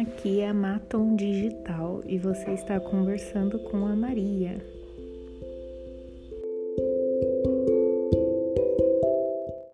Aqui é a Maton Digital e você está conversando com a Maria.